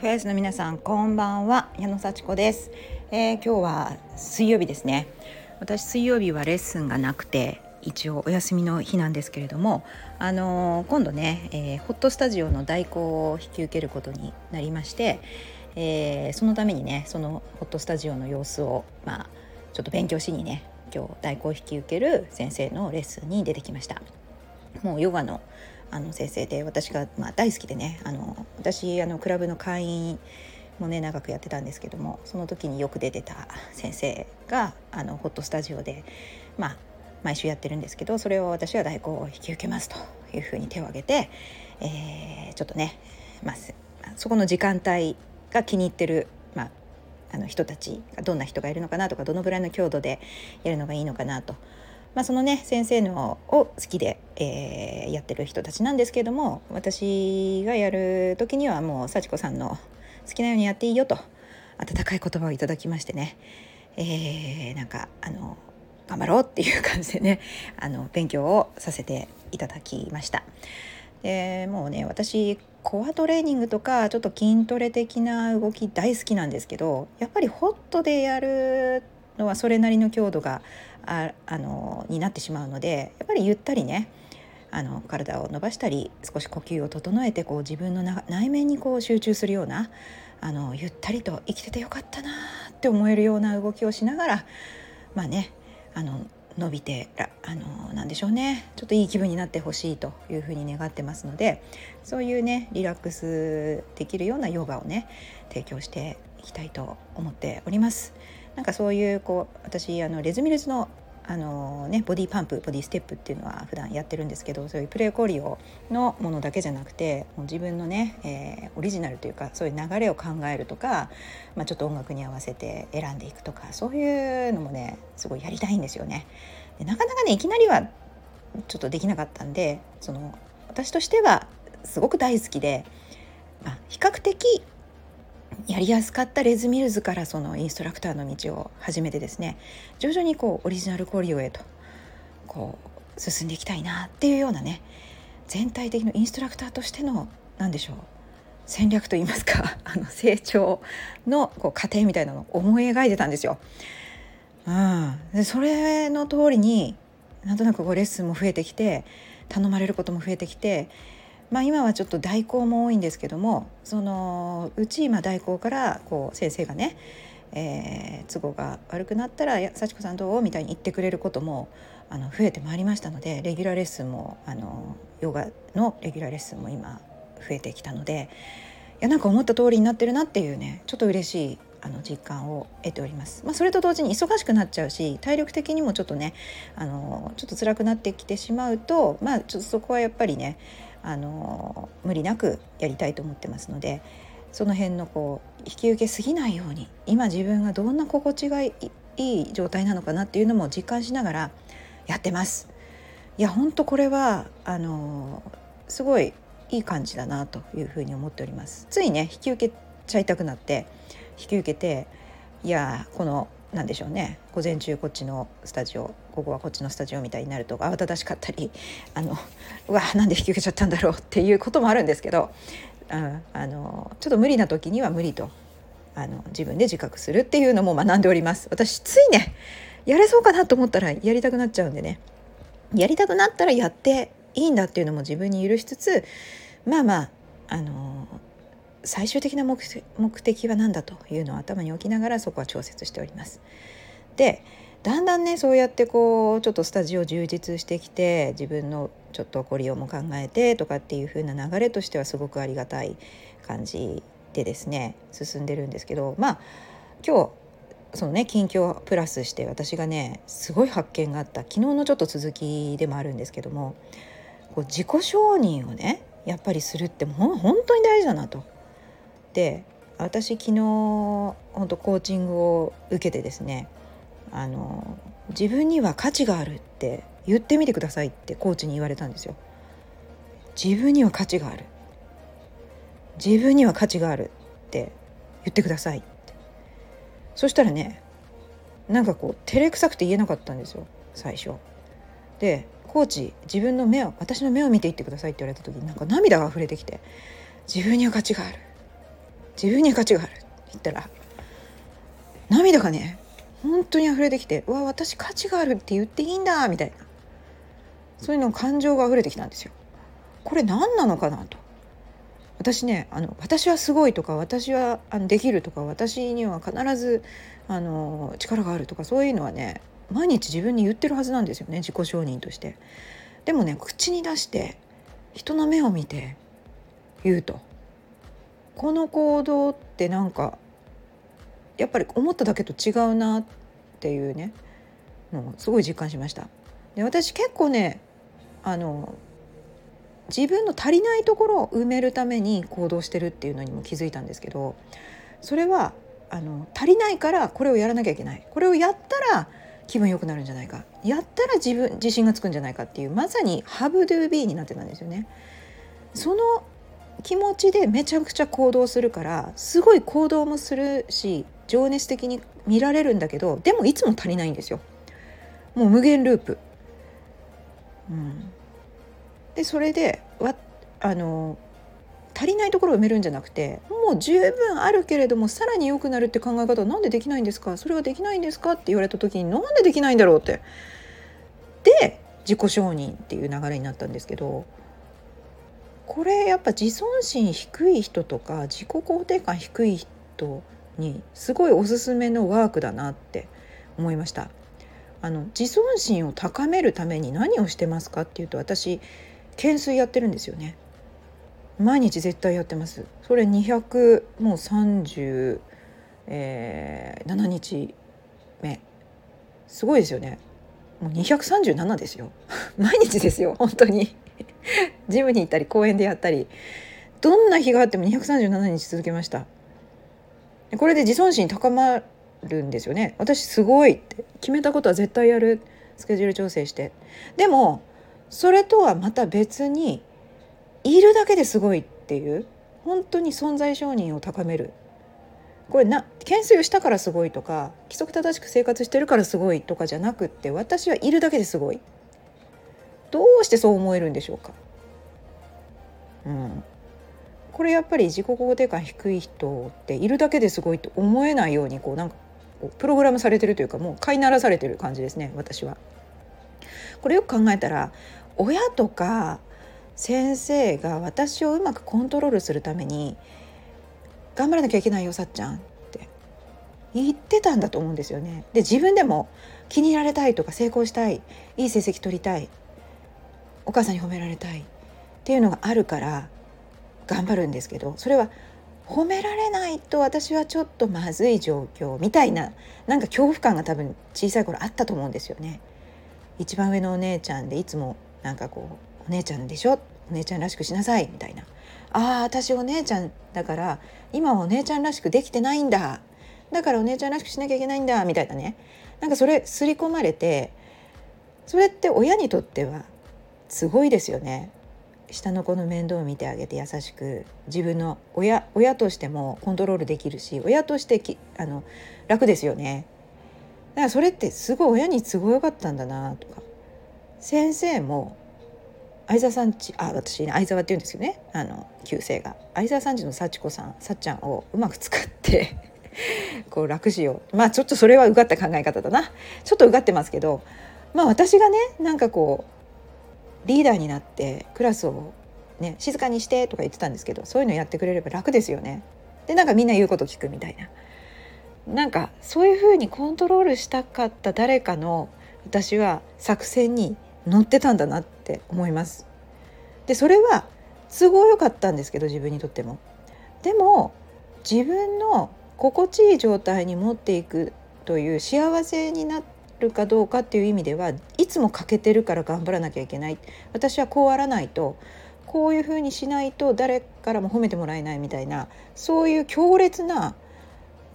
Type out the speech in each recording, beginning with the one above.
FS の皆さんこんばんは。矢野幸子です、えー、今日は水曜日ですね。私水曜日はレッスンがなくて一応お休みの日なんですけれどもあのー、今度ね、えー、ホットスタジオの代行を引き受けることになりまして、えそのためにねそのホットスタジオの様子をまあちょっと勉強しにね今日代行を引き受ける先生のレッスンに出てきました。もうヨガのあの先生で私が、まあ、大好きでねあの私あのクラブの会員もね長くやってたんですけどもその時によく出てた先生があのホットスタジオで、まあ、毎週やってるんですけどそれを私は代行を引き受けますというふうに手を挙げて、えー、ちょっとね、まあ、そこの時間帯が気に入ってる、まあ、あの人たちがどんな人がいるのかなとかどのぐらいの強度でやるのがいいのかなと。まあ、そのね先生のを好きで、えー、やってる人たちなんですけれども私がやる時にはもう幸子さんの好きなようにやっていいよと温かい言葉をいただきましてね、えー、なんかあの頑張ろうっていう感じでね あの勉強をさせていただきました。でもうね私コアトレーニングとかちょっと筋トレ的な動き大好きなんですけどやっぱりホットでやるのはそれなりの強度がああのになってしまうのでやっぱりゆったりねあの体を伸ばしたり少し呼吸を整えてこう自分の内面にこう集中するようなあのゆったりと生きててよかったなって思えるような動きをしながらまあねあの伸びてあのなんでしょうねちょっといい気分になってほしいというふうに願ってますのでそういうねリラックスできるようなヨガをね提供していきたいと思っております。なんかそういうこう私あのレズミルズのあのね、ボディパンプボディステップっていうのは普段やってるんですけどそういうプレーコリオのものだけじゃなくてもう自分のね、えー、オリジナルというかそういう流れを考えるとか、まあ、ちょっと音楽に合わせて選んでいくとかそういうのもねすごいやりたいんですよね。でなかなかねいきなりはちょっとできなかったんでその私としてはすごく大好きで、まあ、比較的やりやすかったレズ・ミルズからそのインストラクターの道を始めてですね徐々にこうオリジナルコリオへとこう進んでいきたいなっていうようなね全体的なインストラクターとしての何でしょう戦略といいますか あの成長のこう過程みたいなのを思い描いてたんですよ。うん、でそれの通りになんとなくこうレッスンも増えてきて頼まれることも増えてきてまあ、今はちょっと代行も多いんですけどもそのうち今代行からこう先生がね、えー、都合が悪くなったら「幸子さんどう?」みたいに言ってくれることもあの増えてまいりましたのでレギュラーレッスンもあのヨガのレギュラーレッスンも今増えてきたのでいやなんか思った通りになってるなっていうねちょっと嬉しいあの実感を得ております。まあ、それと同時に忙しくなっちゃうし体力的にもちょっとねあのちょっと辛くなってきてしまうとまあちょっとそこはやっぱりねあの無理なくやりたいと思ってますのでその辺のこう引き受けすぎないように今自分がどんな心地がいい状態なのかなっていうのも実感しながらやってます。いや本当これはあのすごいいい感じだなというふうに思っております。ついね引き受けちゃいたくなって引き受けていやこのなんでしょうね午前中こっちのスタジオ午後はこっちのスタジオみたいになると慌ただしかったりあのうわなんで引き受けちゃったんだろうっていうこともあるんですけど、うん、あのちょっと無理な時には無理とあの自分で自覚するっていうのも学んでおります。私ついねやれそうかなと思ったらやりたくなっちゃうんでねやりたくなったらやっていいんだっていうのも自分に許しつつまあまああの最終的な目的は何だというのを頭に置きながらそこは調節しております。でだんだんねそうやってこうちょっとスタジオ充実してきて自分のちょっとご利用も考えてとかっていう風な流れとしてはすごくありがたい感じでですね進んでるんですけどまあ今日そのね近況プラスして私がねすごい発見があった昨日のちょっと続きでもあるんですけどもこう自己承認をねやっぱりするってもう本当に大事だなと。で私昨日本当コーチングを受けてですねあの自分には価値があるって言ってみてくださいってコーチに言われたんですよ。自分には価値がある自分には価値があるって言ってくださいってそしたらねなんかこう照れくさくて言えなかったんですよ最初。でコーチ自分の目を私の目を見ていってくださいって言われた時になんか涙が溢れてきて自分には価値がある自分に価値があるって言ったら涙がね本当に溢れてきて「うわ私価値があるって言っていいんだ」みたいなそういうの感情が溢れてきたんですよ。これ何なのかなと私ねあの私はすごいとか私はあのできるとか私には必ずあの力があるとかそういうのはね毎日自分に言ってるはずなんですよね自己承認として。でもね口に出して人の目を見て言うとこの行動ってなんかやっぱり思っただけと違うなっていうねもうすごい実感しました。で私結構ねあの自分の足りないところを埋めるために行動してるっていうのにも気づいたんですけどそれはあの足りないからこれをやらなきゃいけないこれをやったら気分良くなるんじゃないかやったら自分自信がつくんじゃないかっていうまさにハブドゥービーになってたんですよね。その気持ちでめちゃくちゃ行動するからすごい行動もするし情熱的に見られるんだけどでもいつも足りないんですよ。もう無限ループ。うん、でそれでわあの足りないところを埋めるんじゃなくてもう十分あるけれどもさらに良くなるって考え方は何でできないんですか？それはできないんですか？って言われた時になんでできないんだろうってで自己承認っていう流れになったんですけどこれやっぱ自尊心低い人とか自己肯定感低い人にすごいおすすめのワークだなって思いました。あの自尊心を高めるために何をしてますかっていうと私懸垂やってるんですよね。毎日絶対やってます。それ200もう37、えー、日目。すごいですよね。もう237ですよ。毎日ですよ本当に。ジムに行ったり公園でやったりどんな日があっても237日続けました。これで自尊心高まるんですよね。私すごいって。決めたことは絶対やる。スケジュール調整して。でもそれとはまた別にいるだけですごいっていう本当に存在承認を高める。これな懸垂をしたからすごいとか規則正しく生活してるからすごいとかじゃなくって私はいるだけですごい。どうしてそう思えるんでしょうか。うんこれやっぱり自己肯定感低い人っているだけですごいと思えないようにこうなんかプログラムされてるというかもう飼いならされてる感じですね私は。これよく考えたら親とか先生が私をうまくコントロールするために頑張らなきゃいけないよさっちゃんって言ってたんだと思うんですよね。で自分でも気に入られたいとか成功したいいい成績取りたいお母さんに褒められたいっていうのがあるから頑張るんですけどそれは褒められないと私はちょっとまずい状況みたいななんか恐怖感が多分小さい頃あったと思うんですよね。一番上のお姉ちゃんでいつもなんかこう「お姉ちゃんでしょ？お姉ちゃんらしくしなさい」みたいな「ああ私お姉ちゃんだから今はお姉ちゃんらしくできてないんだ。だからお姉ちゃんらしくしなきゃいけないんだ」みたいなね。なんかそれ刷り込まれてそれって親にとってはすごいですよね。下の子の面倒を見てあげて優しく自分の親親としてもコントロールできるし親としてきあの楽ですよね。だからそれってすごい親に都合よかったんだなとか。先生も相沢さんちあ私ね相沢って言うんですよね。あの旧姓が。相沢さんちの幸子さんさっちゃんをうまく使って こう楽しよう。まあちょっとそれはうがった考え方だな。ちょっとうがってますけどまあ私がねなんかこうリーダーになってクラスをね静かにしてとか言ってたんですけどそういうのやってくれれば楽ですよねでなんかみんな言うこと聞くみたいななんかそういうふうにコントロールしたかった誰かの私は作戦に乗ってたんだなって思います。でそれは都合良かったんですけど自分にとっても。でも自分の心地いい状態に持っていくという幸せになるかどうかっていう意味ではいつも欠けてるから頑張らなきゃいけない。私はこうあらないとこういうふうにしないと誰からも褒めてもらえないみたいなそういう強烈な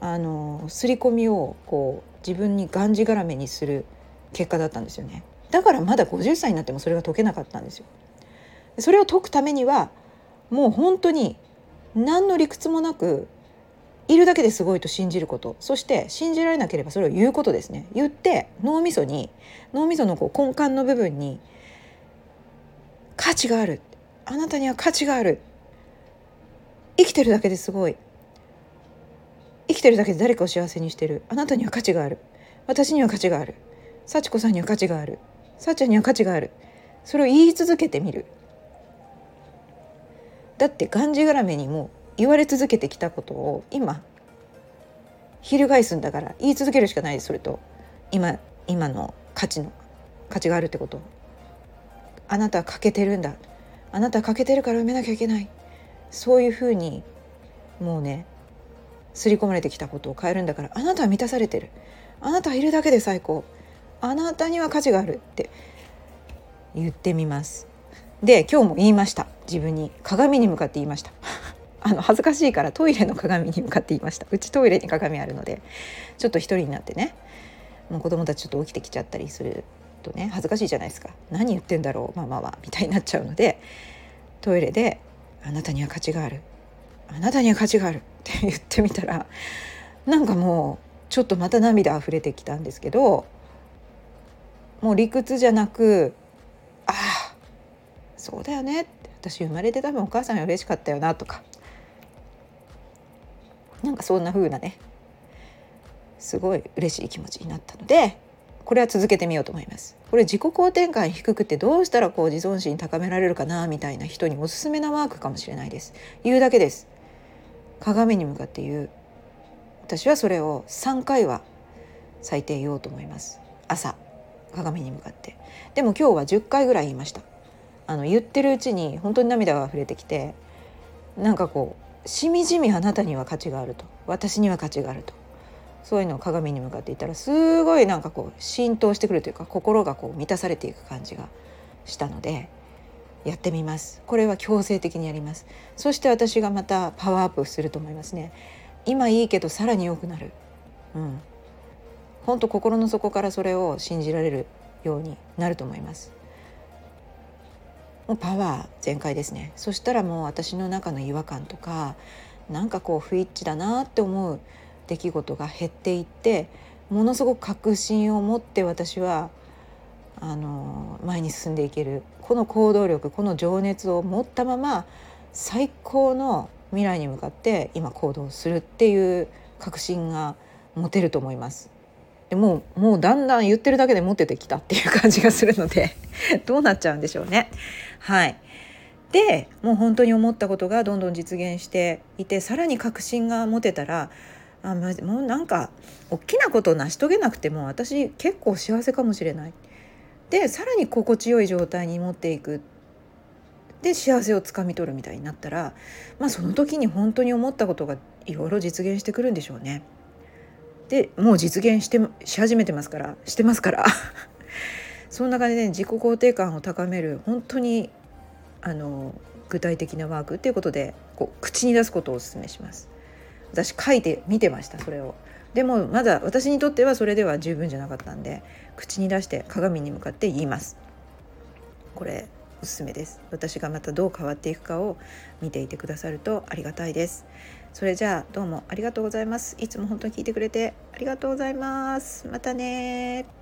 あの刷り込みをこう自分にがんじがらめにする結果だったんですよね。だからまだ50歳になってもそれが解けなかったんですよ。それを解くためにはもう本当に何の理屈もなくいるだけですごいと信じること。そして信じられなければそれを言うことですね。言って脳みそに脳みそのこう根幹の部分に価値がある。あなたには価値がある。生きてるだけですごい。生きてるだけで誰かを幸せにしてる。あなたには価値がある。私には価値がある。幸子さんには価値がある。さっちゃんには価値がある。それを言い続けてみる。だってがんじがらめにも言われ続けてきたことを今翻すんだから言い続けるしかないそれと。今今の価値の価値があるってこと。あなたは欠けてるんだ。あなたは欠けてるから埋めなきゃいけない。そういうふうにもうね刷り込まれてきたことを変えるんだからあなたは満たされてる。あなたはいるだけで最高。あなたには価値があるって。言ってみます。で今日も言いました。自分に鏡に向かって言いました。あの恥ずかしいからトイレの鏡に向かって言いました。うちトイレに鏡あるのでちょっと一人になってねもう子供たちちょっと起きてきちゃったりするとね恥ずかしいじゃないですか。何言ってんだろうママはみたいになっちゃうのでトイレで「あなたには価値がある。あなたには価値がある」って言ってみたらなんかもうちょっとまた涙溢れてきたんですけどもう理屈じゃなく「ああそうだよね」って。私生まれて多分お母さんが嬉しかったよなとか。なんかそんな風なねすごい嬉しい気持ちになったのでこれは続けてみようと思います。これ自己肯定感低くてどうしたらこう自尊心高められるかなみたいな人におすすめなワークかもしれないです。言うだけです。鏡に向かって言う。私はそれを3回は最低言おうと思います。朝鏡に向かって。でも今日は10回ぐらい言いました。あの言ってるうちに本当に涙が溢れてきてなんかこうしみじみあなたには価値があると。私には価値があると。そういうのを鏡に向かっていたらすごいなんかこう浸透してくるというか心がこう満たされていく感じがしたのでやってみます。これは強制的にやります。そして私がまたパワーアップすると思いますね。今いいけどさらに良くなる。うん。本当心の底からそれを信じられるようになると思います。もうパワー全開ですね。そしたらもう私の中の違和感とかなんかこう不一致だなって思う出来事が減っていってものすごく確信を持って私はあの前に進んでいける。この行動力この情熱を持ったまま最高の未来に向かって今行動するっていう確信が持てると思います。でもうもうだんだん言ってるだけで持っててきたっていう感じがするので。どうなっちゃうんでしょうね。はいでもう本当に思ったことがどんどん実現していてさらに確信が持てたらあもうなんか大きなことを成し遂げなくても私結構幸せかもしれない。でさらに心地よい状態に持っていくで幸せをつかみ取るみたいになったら、まあ、その時に本当に思ったことがいろいろ実現してくるんでしょうね。でもう実現してし始めてますからしてますからそんな感じで、ね、自己肯定感を高める本当にあの具体的なワークっていうことでこう口に出すことをお勧めします。私書いて見てましたそれを。でもまだ私にとってはそれでは十分じゃなかったんで口に出して鏡に向かって言います。これおすすめです。私がまたどう変わっていくかを見ていてくださるとありがたいです。それじゃあどうもありがとうございます。いつも本当に聞いてくれてありがとうございます。またね